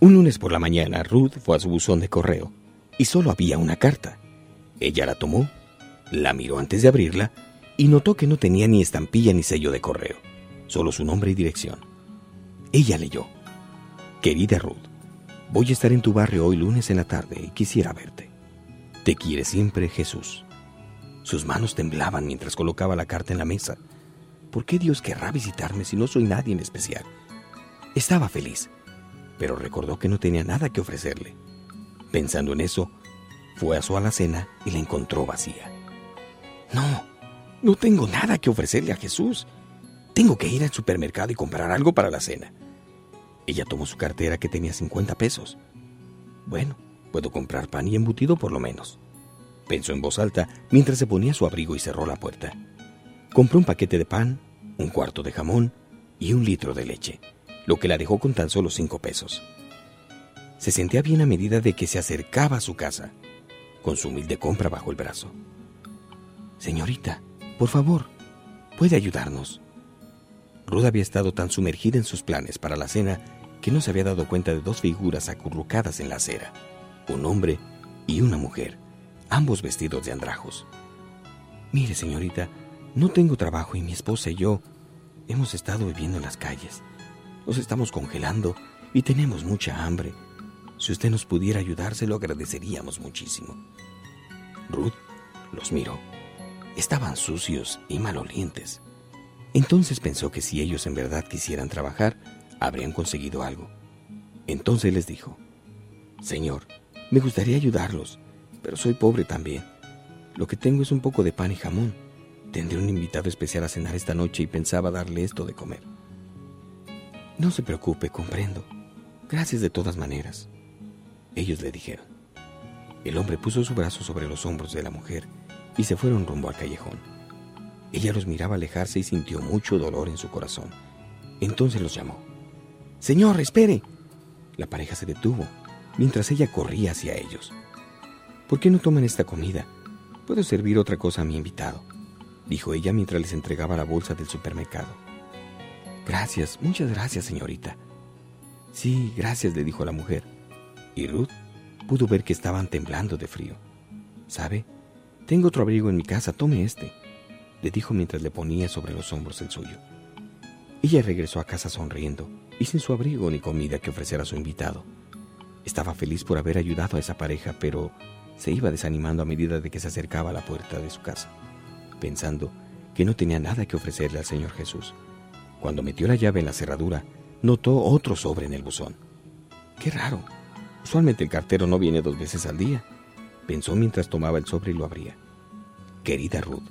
Un lunes por la mañana, Ruth fue a su buzón de correo y solo había una carta. Ella la tomó, la miró antes de abrirla y notó que no tenía ni estampilla ni sello de correo, solo su nombre y dirección. Ella leyó, Querida Ruth, voy a estar en tu barrio hoy lunes en la tarde y quisiera verte. Te quiere siempre Jesús. Sus manos temblaban mientras colocaba la carta en la mesa. ¿Por qué Dios querrá visitarme si no soy nadie en especial? Estaba feliz, pero recordó que no tenía nada que ofrecerle. Pensando en eso, fue a su alacena y la encontró vacía. No, no tengo nada que ofrecerle a Jesús. Tengo que ir al supermercado y comprar algo para la cena. Ella tomó su cartera que tenía 50 pesos. Bueno, puedo comprar pan y embutido por lo menos. Pensó en voz alta mientras se ponía su abrigo y cerró la puerta. Compró un paquete de pan, un cuarto de jamón y un litro de leche, lo que la dejó con tan solo cinco pesos. Se sentía bien a medida de que se acercaba a su casa, con su humilde compra bajo el brazo. Señorita, por favor, ¿puede ayudarnos? Ruth había estado tan sumergida en sus planes para la cena que no se había dado cuenta de dos figuras acurrucadas en la acera, un hombre y una mujer, ambos vestidos de andrajos. Mire, señorita, no tengo trabajo y mi esposa y yo hemos estado viviendo en las calles. Nos estamos congelando y tenemos mucha hambre. Si usted nos pudiera ayudar, se lo agradeceríamos muchísimo. Ruth los miró. Estaban sucios y malolientes. Entonces pensó que si ellos en verdad quisieran trabajar, habrían conseguido algo. Entonces les dijo, Señor, me gustaría ayudarlos, pero soy pobre también. Lo que tengo es un poco de pan y jamón. Tendré un invitado especial a cenar esta noche y pensaba darle esto de comer. No se preocupe, comprendo. Gracias de todas maneras. Ellos le dijeron. El hombre puso su brazo sobre los hombros de la mujer y se fueron rumbo al callejón. Ella los miraba alejarse y sintió mucho dolor en su corazón. Entonces los llamó. Señor, espere. La pareja se detuvo mientras ella corría hacia ellos. ¿Por qué no toman esta comida? Puedo servir otra cosa a mi invitado, dijo ella mientras les entregaba la bolsa del supermercado. Gracias, muchas gracias, señorita. Sí, gracias, le dijo la mujer. Y Ruth pudo ver que estaban temblando de frío. ¿Sabe? Tengo otro abrigo en mi casa, tome este, le dijo mientras le ponía sobre los hombros el suyo. Ella regresó a casa sonriendo y sin su abrigo ni comida que ofrecer a su invitado. Estaba feliz por haber ayudado a esa pareja, pero se iba desanimando a medida de que se acercaba a la puerta de su casa, pensando que no tenía nada que ofrecerle al Señor Jesús. Cuando metió la llave en la cerradura, notó otro sobre en el buzón. Qué raro. Usualmente el cartero no viene dos veces al día, pensó mientras tomaba el sobre y lo abría. Querida Ruth,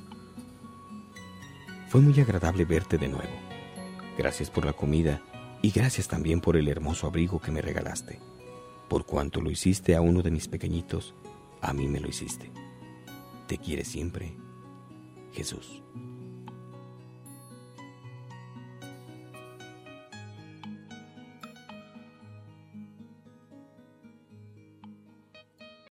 fue muy agradable verte de nuevo. Gracias por la comida y gracias también por el hermoso abrigo que me regalaste. Por cuanto lo hiciste a uno de mis pequeñitos, a mí me lo hiciste. Te quiere siempre, Jesús.